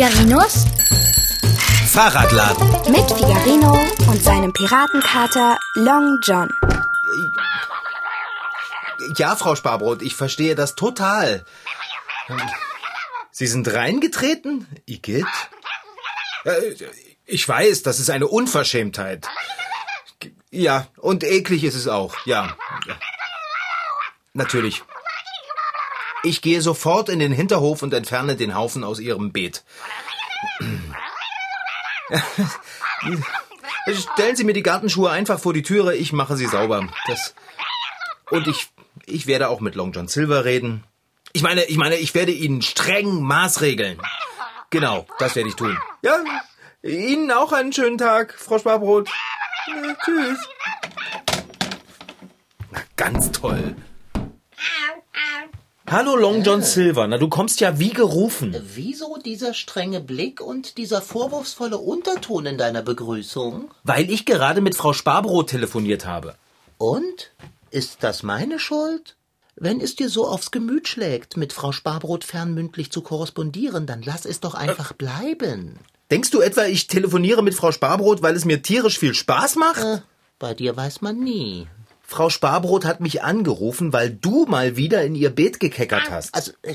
Figarinos Fahrradladen. mit Figarino und seinem Piratenkater Long John. Ja, Frau Sparbrot, ich verstehe das total. Sie sind reingetreten? Igitt? Äh, Ich weiß, das ist eine Unverschämtheit. Ja, und eklig ist es auch, ja. Ja. Natürlich. Ich gehe sofort in den Hinterhof und entferne den Haufen aus Ihrem Beet. Stellen Sie mir die Gartenschuhe einfach vor die Türe, ich mache sie sauber. Das und ich ich werde auch mit Long John Silver reden. Ich meine, ich meine, ich werde ihn streng maßregeln. Genau, das werde ich tun. Ja, Ihnen auch einen schönen Tag, Frau Sparbrot. Ja, tschüss. Na, ganz toll. Hallo Long John Silver, na du kommst ja wie gerufen. Wieso dieser strenge Blick und dieser vorwurfsvolle Unterton in deiner Begrüßung? Weil ich gerade mit Frau Sparbrot telefoniert habe. Und? Ist das meine Schuld? Wenn es dir so aufs Gemüt schlägt, mit Frau Sparbrot fernmündlich zu korrespondieren, dann lass es doch einfach bleiben. Denkst du etwa, ich telefoniere mit Frau Sparbrot, weil es mir tierisch viel Spaß macht? Äh, bei dir weiß man nie. Frau Sparbrot hat mich angerufen, weil du mal wieder in ihr Beet gekeckert hast. Also, äh,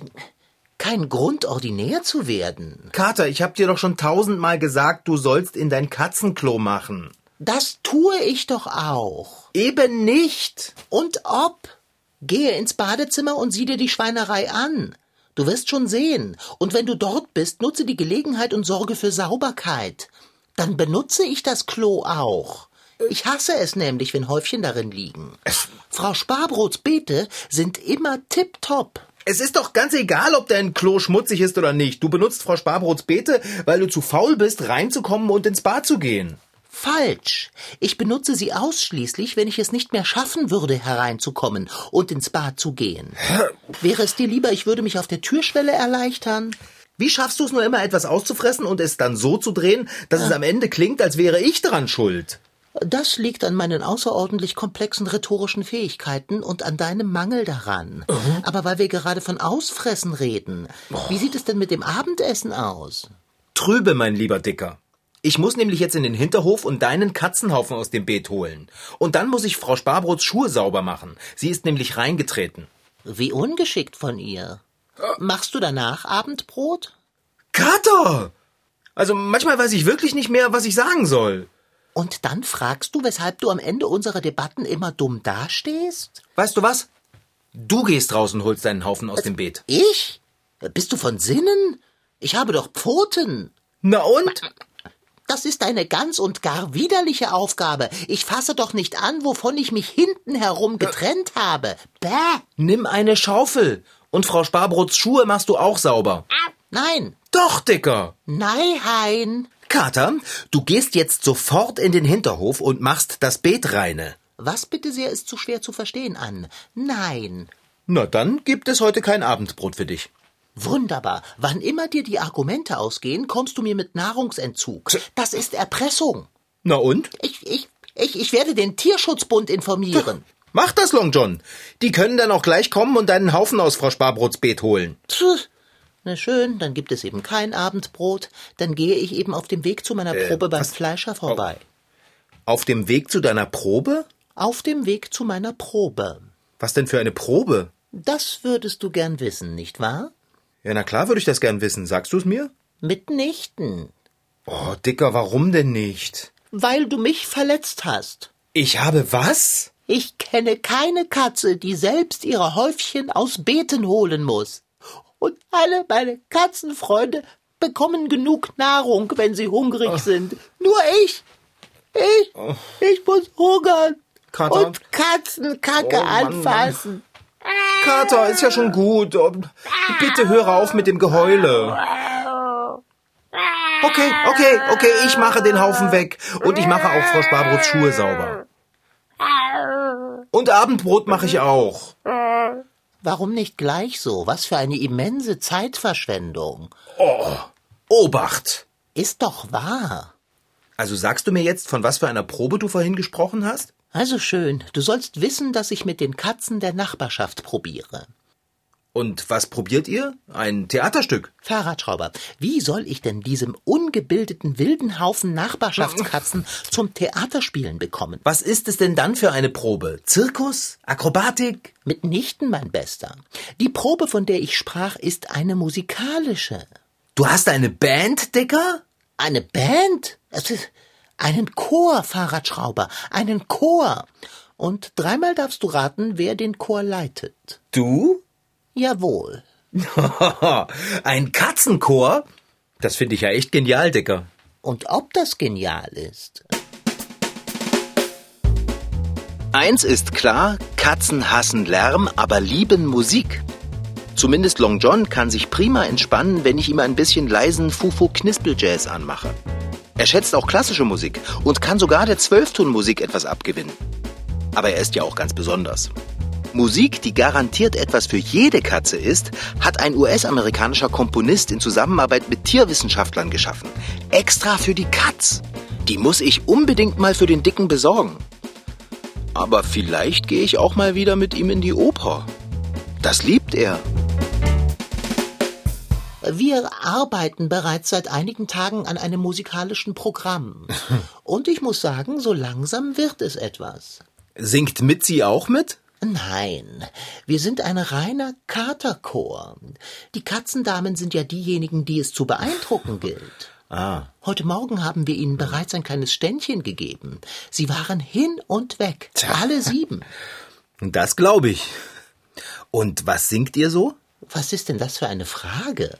kein Grund, ordinär zu werden. Kater, ich hab dir doch schon tausendmal gesagt, du sollst in dein Katzenklo machen. Das tue ich doch auch. Eben nicht. Und ob? Gehe ins Badezimmer und sieh dir die Schweinerei an. Du wirst schon sehen. Und wenn du dort bist, nutze die Gelegenheit und sorge für Sauberkeit. Dann benutze ich das Klo auch. Ich hasse es nämlich, wenn Häufchen darin liegen. Frau Sparbrots Beete sind immer tipptopp. Es ist doch ganz egal, ob dein Klo schmutzig ist oder nicht. Du benutzt Frau Sparbrots Beete, weil du zu faul bist, reinzukommen und ins Bad zu gehen. Falsch. Ich benutze sie ausschließlich, wenn ich es nicht mehr schaffen würde, hereinzukommen und ins Bad zu gehen. Wäre es dir lieber, ich würde mich auf der Türschwelle erleichtern? Wie schaffst du es nur immer, etwas auszufressen und es dann so zu drehen, dass es am Ende klingt, als wäre ich daran schuld? Das liegt an meinen außerordentlich komplexen rhetorischen Fähigkeiten und an deinem Mangel daran. Aber weil wir gerade von Ausfressen reden, wie sieht es denn mit dem Abendessen aus? Trübe, mein lieber Dicker. Ich muss nämlich jetzt in den Hinterhof und deinen Katzenhaufen aus dem Beet holen. Und dann muss ich Frau Sparbrots Schuhe sauber machen. Sie ist nämlich reingetreten. Wie ungeschickt von ihr. Machst du danach Abendbrot? Kater! Also manchmal weiß ich wirklich nicht mehr, was ich sagen soll. Und dann fragst du, weshalb du am Ende unserer Debatten immer dumm dastehst? Weißt du was? Du gehst raus und holst deinen Haufen aus dem Beet. Ich? Bist du von Sinnen? Ich habe doch Pfoten. Na und? Das ist eine ganz und gar widerliche Aufgabe. Ich fasse doch nicht an, wovon ich mich hinten herum getrennt habe. Bäh. Nimm eine Schaufel. Und Frau Sparbrots Schuhe machst du auch sauber. Nein. Doch, Dicker. Nein, Hein. Kater, du gehst jetzt sofort in den Hinterhof und machst das Beet reine. Was bitte sehr ist zu schwer zu verstehen an? Nein. Na dann gibt es heute kein Abendbrot für dich. Wunderbar. Wann immer dir die Argumente ausgehen, kommst du mir mit Nahrungsentzug. Das ist Erpressung. Na und? Ich, ich, ich, ich werde den Tierschutzbund informieren. Mach das, Long John. Die können dann auch gleich kommen und deinen Haufen aus Frau Sparbrots Beet holen. Puh. Na schön, dann gibt es eben kein Abendbrot. Dann gehe ich eben auf dem Weg zu meiner Probe beim was? Fleischer vorbei. Auf dem Weg zu deiner Probe? Auf dem Weg zu meiner Probe. Was denn für eine Probe? Das würdest du gern wissen, nicht wahr? Ja, na klar würde ich das gern wissen. Sagst du es mir? Mitnichten. Oh, Dicker, warum denn nicht? Weil du mich verletzt hast. Ich habe was? Ich kenne keine Katze, die selbst ihre Häufchen aus Beeten holen muss. Und alle meine Katzenfreunde bekommen genug Nahrung, wenn sie hungrig sind. Nur ich. Ich, ich muss hungern. Kater? Und Katzenkacke Oh, Mann, anfassen. Kater, ist ja schon gut. Oh, Bitte höre auf mit dem Geheule. Okay, okay, okay, ich mache den Haufen weg. Und ich mache auch Frau Sparbrots Schuhe sauber. Und Abendbrot mache ich auch. Warum nicht gleich so? Was für eine immense Zeitverschwendung. Obacht! Ist doch wahr. Also sagst du mir jetzt, von was für einer Probe du vorhin gesprochen hast? Also schön, du sollst wissen, dass ich mit den Katzen der Nachbarschaft probiere. Und was probiert ihr? Ein Theaterstück? Fahrradschrauber, wie soll ich denn diesem ungebildeten wilden Haufen Nachbarschaftskatzen zum Theaterspielen bekommen? Was ist es denn dann für eine Probe? Zirkus? Akrobatik? Mitnichten, mein Bester. Die Probe, von der ich sprach, ist eine musikalische. Du hast eine Band, Dicker? Eine Band? Es ist einen Chor, Fahrradschrauber, einen Chor. Und dreimal darfst du raten, wer den Chor leitet. Du? Jawohl. Ein Katzenchor? Das finde ich ja echt genial, Dicker. Und ob das genial ist? Eins ist klar, Katzen hassen Lärm, aber lieben Musik. Zumindest Long John kann sich prima entspannen, wenn ich ihm ein bisschen leisen Fufu-Knispel-Jazz anmache. Er schätzt auch klassische Musik und kann sogar der Zwölftonmusik etwas abgewinnen. Aber er ist ja auch ganz besonders. Musik, die garantiert etwas für jede Katze ist, hat ein US-amerikanischer Komponist in Zusammenarbeit mit Tierwissenschaftlern geschaffen. Extra für die Katz. Die muss ich unbedingt mal für den Dicken besorgen. Aber vielleicht gehe ich auch mal wieder mit ihm in die Oper. Das liebt er. Wir arbeiten bereits seit einigen Tagen an einem musikalischen Programm. Und ich muss sagen, so langsam wird es etwas. Singt Mitzi auch mit? Nein, wir sind ein reiner Katerchor. Die Katzendamen sind ja diejenigen, die es zu beeindrucken gilt. Ah. Heute Morgen haben wir ihnen bereits ein kleines Ständchen gegeben. Sie waren hin und weg. Alle sieben. Das glaube ich. Und was singt ihr so? Was ist denn das für eine Frage?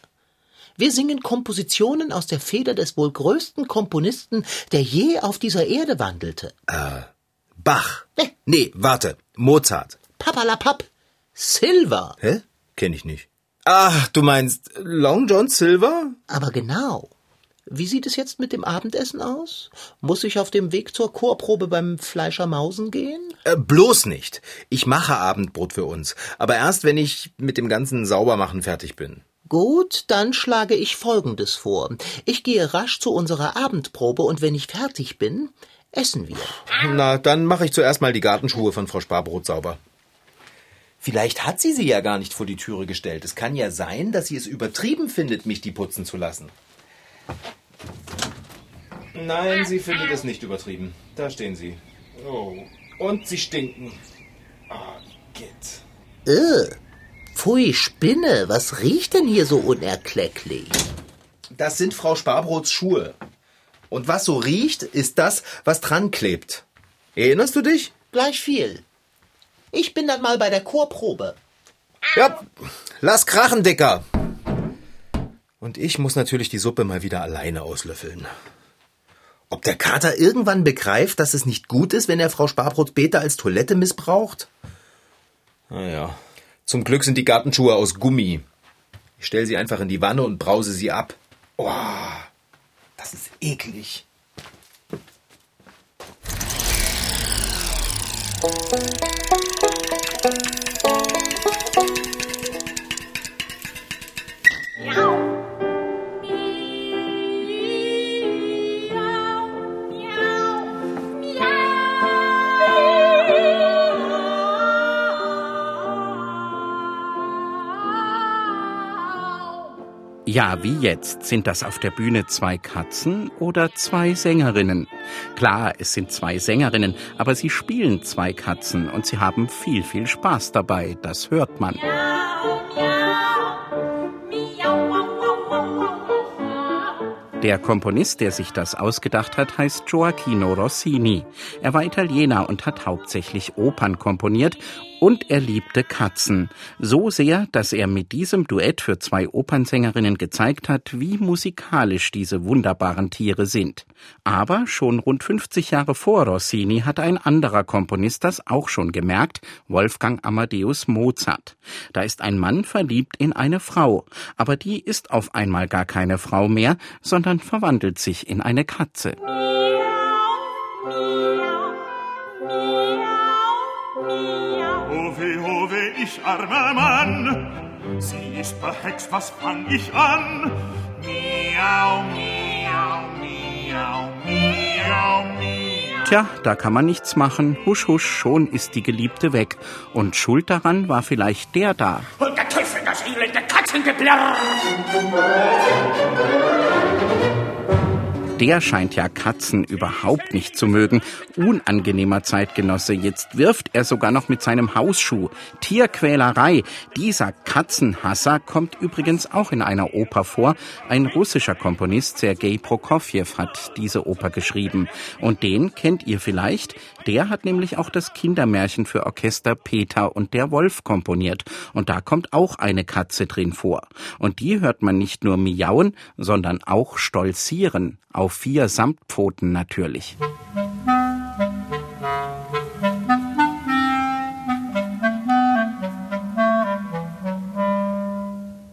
Wir singen Kompositionen aus der Feder des wohl größten Komponisten, der je auf dieser Erde wandelte. Bach. Nee. Nee, warte. Mozart. Papalapap. Silver. Hä? Kenn ich nicht. Ach, du meinst Long John Silver? Aber genau. Wie sieht es jetzt mit dem Abendessen aus? Muss ich auf dem Weg zur Chorprobe beim Fleischer Mausen gehen? Äh, bloß nicht. Ich mache Abendbrot für uns. Aber erst, wenn ich mit dem ganzen Saubermachen fertig bin. Gut, dann schlage ich Folgendes vor. Ich gehe rasch zu unserer Abendprobe und wenn ich fertig bin, essen wir. Na, dann mache ich zuerst mal die Gartenschuhe von Frau Sparbrot sauber. Vielleicht hat sie sie ja gar nicht vor die Türe gestellt. Es kann ja sein, dass sie es übertrieben findet, mich die putzen zu lassen. Nein, sie findet es nicht übertrieben. Da stehen sie. Oh. Und sie stinken. Ah, geht. Äh, pfui, Spinne, was riecht denn hier so unerklecklich? Das sind Frau Sparbrots Schuhe. Und was so riecht, ist das, was dran klebt. Erinnerst du dich? Gleich viel. Ich bin dann mal bei der Chorprobe. Ja, lass krachen, Dicker. Und ich muss natürlich die Suppe mal wieder alleine auslöffeln. Ob der Kater irgendwann begreift, dass es nicht gut ist, wenn er Frau Sparbrot Beta als Toilette missbraucht? Naja, zum Glück sind die Gartenschuhe aus Gummi. Ich stelle sie einfach in die Wanne und brause sie ab. Oh, das ist eklig. Ja, wie jetzt? Sind das auf der Bühne zwei Katzen oder zwei Sängerinnen? Klar, es sind zwei Sängerinnen, aber sie spielen zwei Katzen und sie haben viel, viel Spaß dabei, das hört man. Der Komponist, der sich das ausgedacht hat, heißt Gioacchino Rossini. Er war Italiener und hat hauptsächlich Opern komponiert und er liebte Katzen. So sehr, dass er mit diesem Duett für zwei Opernsängerinnen gezeigt hat, wie musikalisch diese wunderbaren Tiere sind. Aber schon rund 50 Jahre vor Rossini hat ein anderer Komponist das auch schon gemerkt, Wolfgang Amadeus Mozart. Da ist ein Mann verliebt in eine Frau, aber die ist auf einmal gar keine Frau mehr, sondern verwandelt sich in eine Katze. Oh weh, oh weh, ich armer Mann, sie ist verhext, was fang ich an? Miau, miau, miau, miau, miau. Tja, da kann man nichts machen. Husch, husch, schon ist die Geliebte weg. Und schuld daran war vielleicht der da. Und der Teufel das elende Katzengeblirr! Der scheint ja Katzen überhaupt nicht zu mögen. Unangenehmer Zeitgenosse. Jetzt wirft er sogar noch mit seinem Hausschuh. Tierquälerei. Dieser Katzenhasser kommt übrigens auch in einer Oper vor. Ein russischer Komponist, Sergei Prokofjew, hat diese Oper geschrieben. Und den kennt ihr vielleicht. Der hat nämlich auch das Kindermärchen für Orchester Peter und der Wolf komponiert. Und da kommt auch eine Katze drin vor. Und die hört man nicht nur miauen, sondern auch stolzieren. Auf vier Samtpfoten natürlich.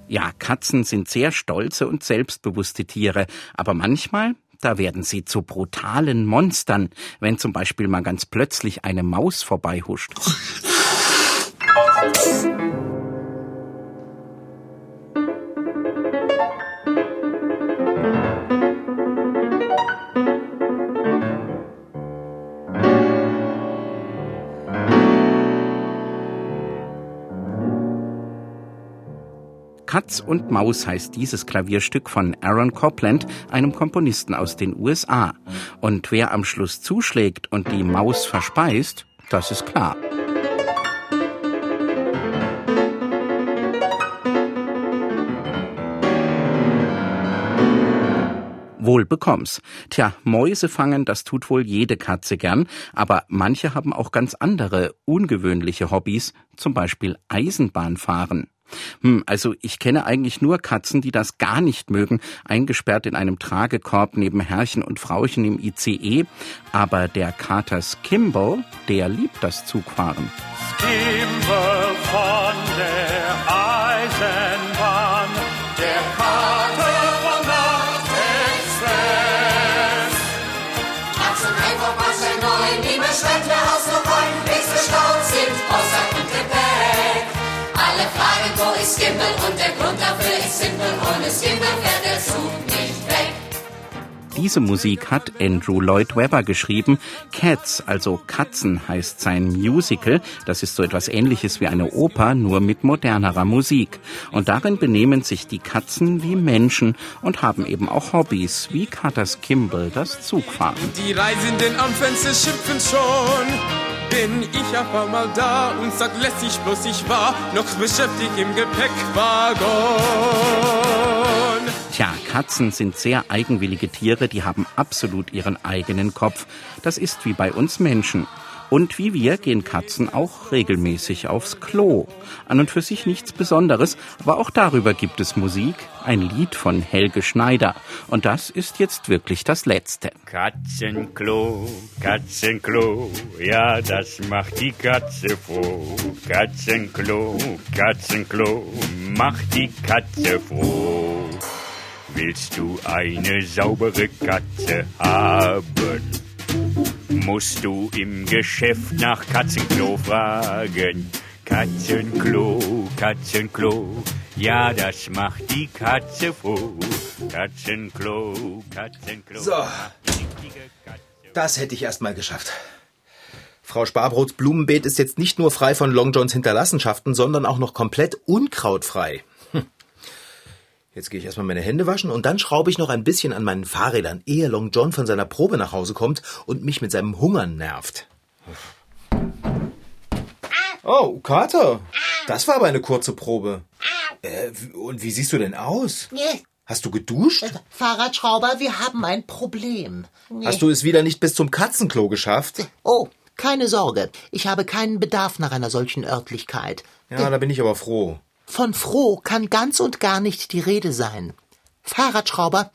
Ja, Katzen sind sehr stolze und selbstbewusste Tiere, aber manchmal, da werden sie zu brutalen Monstern, wenn zum Beispiel mal ganz plötzlich eine Maus vorbeihuscht. Katz und Maus heißt dieses Klavierstück von Aaron Copland, einem Komponisten aus den USA. Und wer am Schluss zuschlägt und die Maus verspeist, das ist klar. Wohl bekomm's. Tja, Mäuse fangen, das tut wohl jede Katze gern, aber manche haben auch ganz andere, ungewöhnliche Hobbys, zum Beispiel Eisenbahnfahren. Hm, also ich kenne eigentlich nur Katzen, die das gar nicht mögen, eingesperrt in einem Tragekorb neben Herrchen und Frauchen im ICE. Aber der Kater Skimble, der liebt das Zugfahren. Skimble ist Skimbel und der Grund dafür ist simpel, ohne Skimbel fährt der Zug nicht weg. Diese Musik hat Andrew Lloyd Webber geschrieben. Cats, also Katzen, heißt sein Musical. Das ist so etwas ähnliches wie eine Oper, nur mit modernerer Musik. Und darin benehmen sich die Katzen wie Menschen und haben eben auch Hobbys, wie Kater Skimble das Zugfahren. Die Reisenden am Fenster schimpfen schon. Bin ich auf einmal da und sag lässig bloß ich war noch beschäftigt im Gepäckwagon. Tja, Katzen sind sehr eigenwillige Tiere, die haben absolut ihren eigenen Kopf. Das ist wie bei uns Menschen. Und wie wir gehen Katzen auch regelmäßig aufs Klo. An und für sich nichts Besonderes, aber auch darüber gibt es Musik, ein Lied von Helge Schneider. Und das ist jetzt wirklich das letzte. Katzenklo, Katzenklo, ja, das macht die Katze froh. Katzenklo, Katzenklo, macht die Katze froh. Willst du eine saubere Katze haben? Musst du im Geschäft nach Katzenklo fragen. Katzenklo, Katzenklo, ja, das macht die Katze froh. Katzenklo, Katzenklo. So. Das hätte ich erst mal geschafft. Frau Sparbrots Blumenbeet ist jetzt nicht nur frei von Long Johns Hinterlassenschaften, sondern auch noch komplett unkrautfrei. Hm. Jetzt gehe ich erstmal meine Hände waschen und dann schraube ich noch ein bisschen an meinen Fahrrädern, ehe Long John von seiner Probe nach Hause kommt und mich mit seinem Hungern nervt. Oh, Kater, das war aber eine kurze Probe. Äh, und wie siehst du denn aus? Nee. Hast du geduscht? Fahrradschrauber, wir haben ein Problem. Nee. Hast du es wieder nicht bis zum Katzenklo geschafft? Oh, keine Sorge. Ich habe keinen Bedarf nach einer solchen Örtlichkeit. Ja, da bin ich aber froh. Von froh kann ganz und gar nicht die Rede sein. Fahrradschrauber,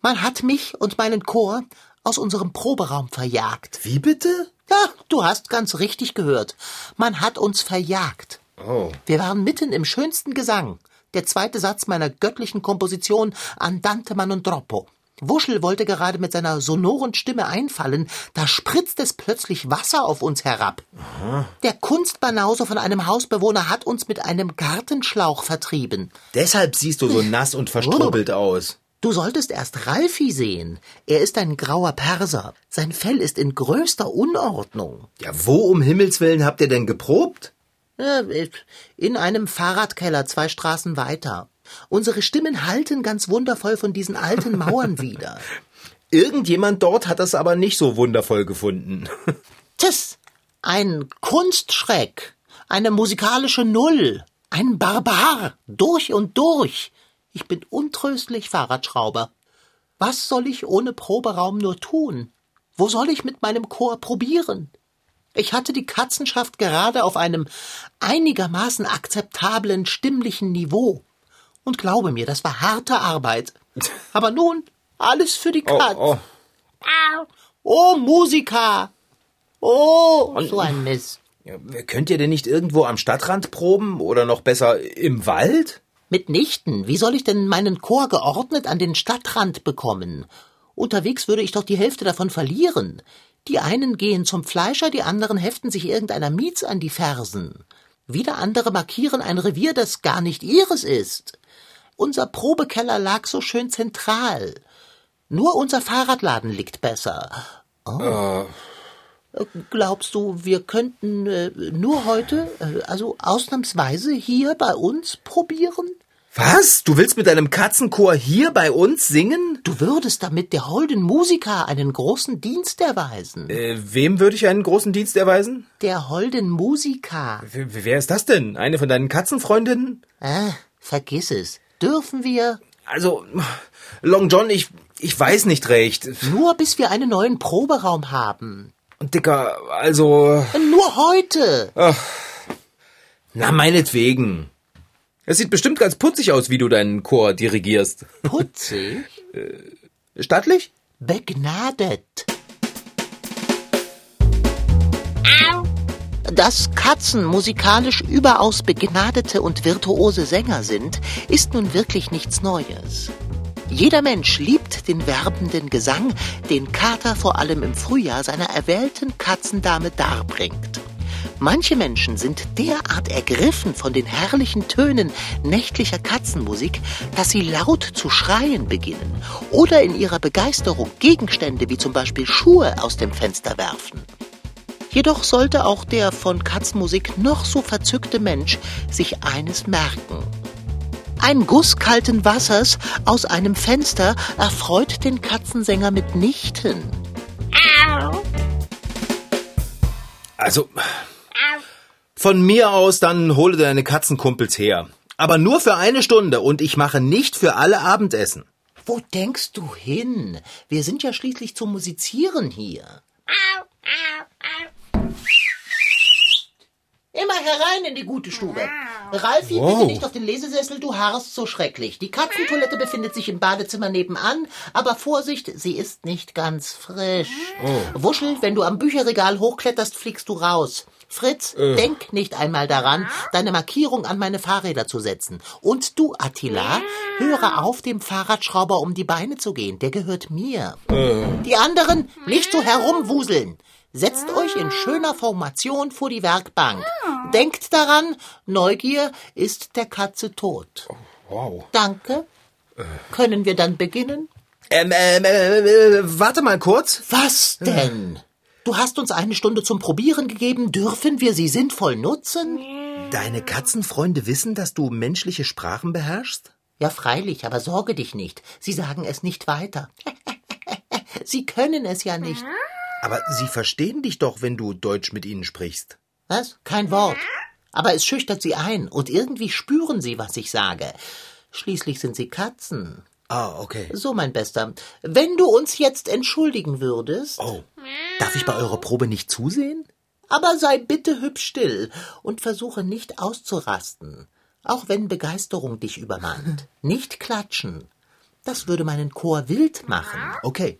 man hat mich und meinen Chor aus unserem Proberaum verjagt. Wie bitte? Ja, du hast ganz richtig gehört. Man hat uns verjagt. Oh. Wir waren mitten im schönsten Gesang. Der zweite Satz meiner göttlichen Komposition Andante und. Wuschel wollte gerade mit seiner sonoren Stimme einfallen, da spritzt es plötzlich Wasser auf uns herab. Aha. Der Kunstbanause von einem Hausbewohner hat uns mit einem Gartenschlauch vertrieben. Deshalb siehst du so nass und verstrubbelt aus. Du solltest erst Ralfi sehen. Er ist ein grauer Perser. Sein Fell ist in größter Unordnung. Ja, wo um Himmels Willen habt ihr denn geprobt? In einem Fahrradkeller zwei Straßen weiter. Unsere Stimmen halten ganz wundervoll von diesen alten Mauern wieder. Irgendjemand dort hat das aber nicht so wundervoll gefunden. Tschüss! Ein Kunstschreck, eine musikalische Null, ein Barbar, durch und durch. Ich bin untröstlich Fahrradschrauber. Was soll ich ohne Proberaum nur tun? Wo soll ich mit meinem Chor probieren? Ich hatte die Katzenschaft gerade auf einem einigermaßen akzeptablen stimmlichen Niveau. Und glaube mir, das war harte Arbeit. Aber nun, alles für die Oh, Katz. oh. Oh, Musiker! Oh, so ein Mist. Könnt ihr denn nicht irgendwo am Stadtrand proben oder noch besser im Wald? Mitnichten. Wie soll ich denn meinen Chor geordnet an den Stadtrand bekommen? Unterwegs würde ich doch die Hälfte davon verlieren. Die einen gehen zum Fleischer, die anderen heften sich irgendeiner Miets an die Fersen. Wieder andere markieren ein Revier, das gar nicht ihres ist. Unser Probekeller lag so schön zentral. Nur unser Fahrradladen liegt besser. Oh. Glaubst du, wir könnten äh, nur heute, äh, also ausnahmsweise hier bei uns probieren? Was? Du willst mit deinem Katzenchor hier bei uns singen? Du würdest damit der holden Musiker einen großen Dienst erweisen. Äh, wem würde ich einen großen Dienst erweisen? Der holden Musiker. W wer ist das denn? Eine von deinen Katzenfreundinnen? Äh, vergiss es. Dürfen wir Also, Long John, ich, ich weiß nicht recht. nur bis wir einen neuen Proberaum haben. Und Dicker, also, Nur heute. na meinetwegen. Es sieht bestimmt ganz putzig aus, wie du deinen Chor dirigierst. Putzig. Stattlich? Begnadet. Dass Katzen musikalisch überaus begnadete und virtuose Sänger sind, ist nun wirklich nichts Neues. Jeder Mensch liebt den werbenden Gesang, den Kater vor allem im Frühjahr seiner erwählten Katzendame darbringt. Manche Menschen sind derart ergriffen von den herrlichen Tönen nächtlicher Katzenmusik, dass sie laut zu schreien beginnen oder in ihrer Begeisterung Gegenstände wie zum Beispiel Schuhe aus dem Fenster werfen. Jedoch sollte auch der von Katzenmusik noch so verzückte Mensch sich eines merken. Ein Guss kalten Wassers aus einem Fenster erfreut den Katzensänger mitnichten. Also, von mir aus, dann hole deine Katzenkumpels her. Aber nur für eine Stunde und ich mache nicht für alle Abendessen. Wo denkst du hin? Wir sind ja schließlich zum Musizieren hier. Immer herein in die gute Stube. Ralfi, Wow. bitte nicht auf den Lesesessel, du harrst so schrecklich. Die Katzentoilette befindet sich im Badezimmer nebenan, aber Vorsicht, sie ist nicht ganz frisch. Wuschel, wenn du am Bücherregal hochkletterst, fliegst du raus. Fritz, denk nicht einmal daran, deine Markierung an meine Fahrräder zu setzen. Und du, Attila, höre auf, dem Fahrradschrauber um die Beine zu gehen. Der gehört mir. Die anderen nicht so herumwuseln. Setzt euch in schöner Formation vor die Werkbank. Denkt daran, Neugier ist der Katze tot. Wow. Danke. Können wir dann beginnen? Ähm, ähm, äh, äh, warte mal kurz. Was denn? Du hast uns eine Stunde zum Probieren gegeben. Dürfen wir sie sinnvoll nutzen? Deine Katzenfreunde wissen, dass du menschliche Sprachen beherrschst? Ja, freilich, aber sorge dich nicht. Sie sagen es nicht weiter. sie können es ja nicht. Aber sie verstehen dich doch, wenn du Deutsch mit ihnen sprichst. Was? Kein Wort. Aber es schüchtert sie ein und irgendwie spüren sie, was ich sage. Schließlich sind sie Katzen. Ah, okay. So, mein Bester, wenn du uns jetzt entschuldigen würdest. Oh. Darf ich bei eurer Probe nicht zusehen? Aber sei bitte hübsch still und versuche nicht auszurasten, auch wenn Begeisterung dich übermannt. Nicht klatschen. Das würde meinen Chor wild machen. Okay.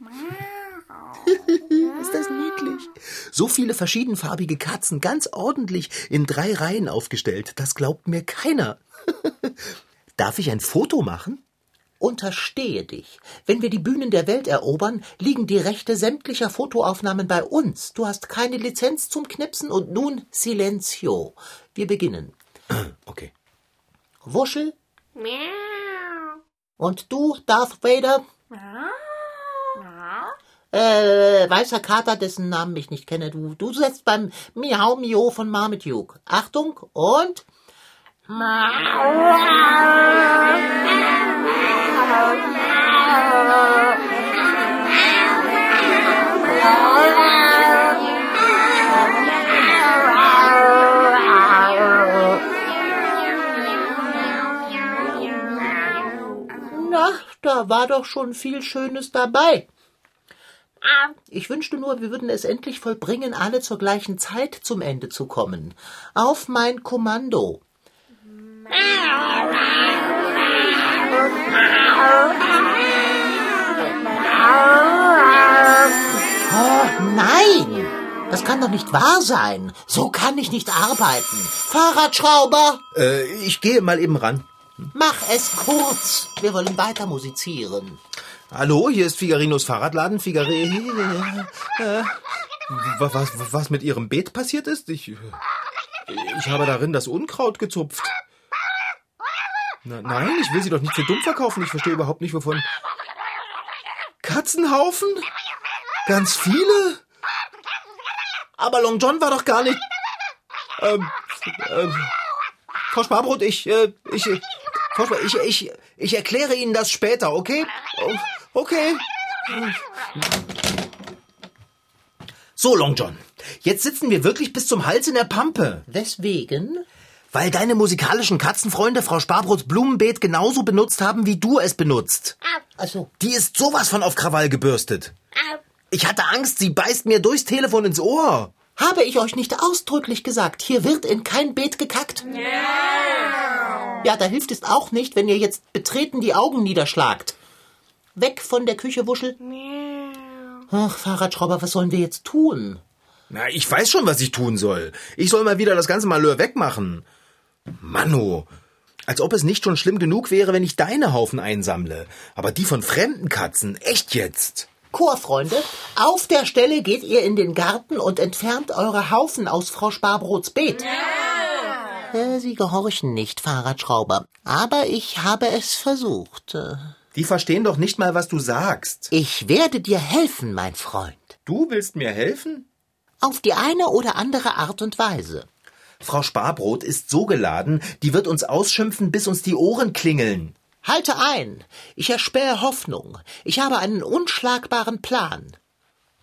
Ist das niedlich? So viele verschiedenfarbige Katzen ganz ordentlich in drei Reihen aufgestellt, das glaubt mir keiner. Darf ich ein Foto machen? Unterstehe dich. Wenn wir die Bühnen der Welt erobern, liegen die Rechte sämtlicher Fotoaufnahmen bei uns. Du hast keine Lizenz zum Knipsen und nun Silenzio. Wir beginnen. Okay. Wuschel. Und du, Darth Vader. Äh, weißer Kater, dessen Namen ich nicht kenne. Du, du setzt beim Miau Mio von Marmaduke. Achtung und... Na, da war doch schon viel Schönes dabei. Ich wünschte nur, wir würden es endlich vollbringen, alle zur gleichen Zeit zum Ende zu kommen. Auf mein Kommando. Oh, nein! Das kann doch nicht wahr sein. So kann ich nicht arbeiten. Fahrradschrauber, Äh, ich gehe mal eben ran. mach es kurz. Wir wollen weiter musizieren. Hallo, hier ist Figarinos Fahrradladen. Figari... Äh, was, was, was mit Ihrem Beet passiert ist? Ich, ich habe darin das Unkraut gezupft. Na, nein, ich will sie doch nicht für dumm verkaufen. Ich verstehe überhaupt nicht, wovon... Katzenhaufen? Ganz viele? Aber Long John war doch gar nicht... Ähm, ähm, Frau Sparbrot, ich, äh, ich, Frau Spar, ich, ich, ich erkläre Ihnen das später, okay? O- Okay. So, Long John, jetzt sitzen wir wirklich bis zum Hals in der Pampe. Weswegen? Weil deine musikalischen Katzenfreunde Frau Sparbrots Blumenbeet genauso benutzt haben, wie du es benutzt. Also, Die ist sowas von auf Krawall gebürstet. Ich hatte Angst, sie beißt mir durchs Telefon ins Ohr. habe ich euch nicht ausdrücklich gesagt, hier wird in kein Beet gekackt? Ja, da hilft es auch nicht, wenn ihr jetzt betreten die Augen niederschlagt. Weg von der Küche, Wuschel. Ach, Fahrradschrauber, was sollen wir jetzt tun? Na, ich weiß schon, was ich tun soll. Ich soll mal wieder das ganze Malheur wegmachen. Manno, als ob es nicht schon schlimm genug wäre, wenn ich deine Haufen einsammle. Aber die von fremden Katzen, echt jetzt. Chorfreunde, auf der Stelle geht ihr in den Garten und entfernt eure Haufen aus Frau Sparbrots Beet. Äh, Sie gehorchen nicht, Fahrradschrauber. Aber ich habe es versucht. Äh, Die verstehen doch nicht mal, was du sagst. Ich werde dir helfen, mein Freund. Du willst mir helfen? Auf die eine oder andere Art und Weise. Frau Sparbrot ist so geladen, die wird uns ausschimpfen, bis uns die Ohren klingeln. Halte ein. Ich erspähe Hoffnung. Ich habe einen unschlagbaren Plan.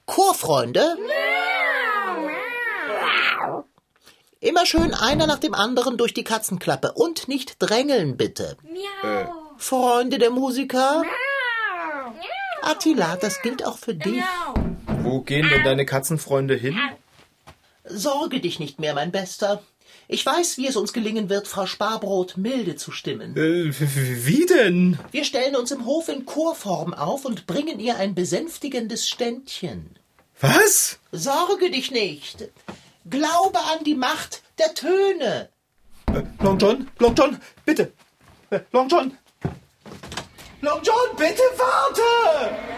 Chorfreunde? Immer schön einer nach dem anderen durch die Katzenklappe und nicht drängeln, bitte. Freunde der Musiker? Attila, das gilt auch für dich. Wo gehen denn deine Katzenfreunde hin? Sorge dich nicht mehr, mein Bester. Ich weiß, wie es uns gelingen wird, Frau Sparbrot milde zu stimmen. Äh, wie denn? Wir stellen uns im Hof in Chorform auf und bringen ihr ein besänftigendes Ständchen. Was? Sorge dich nicht. Glaube an die Macht der Töne. Äh, Long John, Long John, bitte. Äh, Long John. Long John, bitte warte!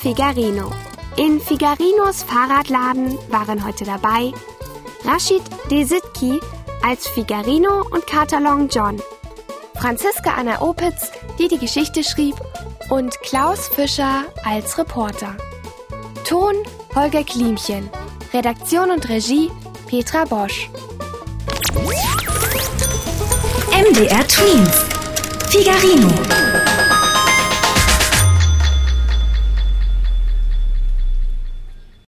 Figarino. In Figarinos Fahrradladen waren heute dabei Rashid Desitki als Figarino und Kater Long John, Franziska Anna Opitz, die die Geschichte schrieb, und Klaus Fischer als Reporter. Ton Holger Klimchen, Redaktion und Regie Petra Bosch. MDR Twins. Figarino.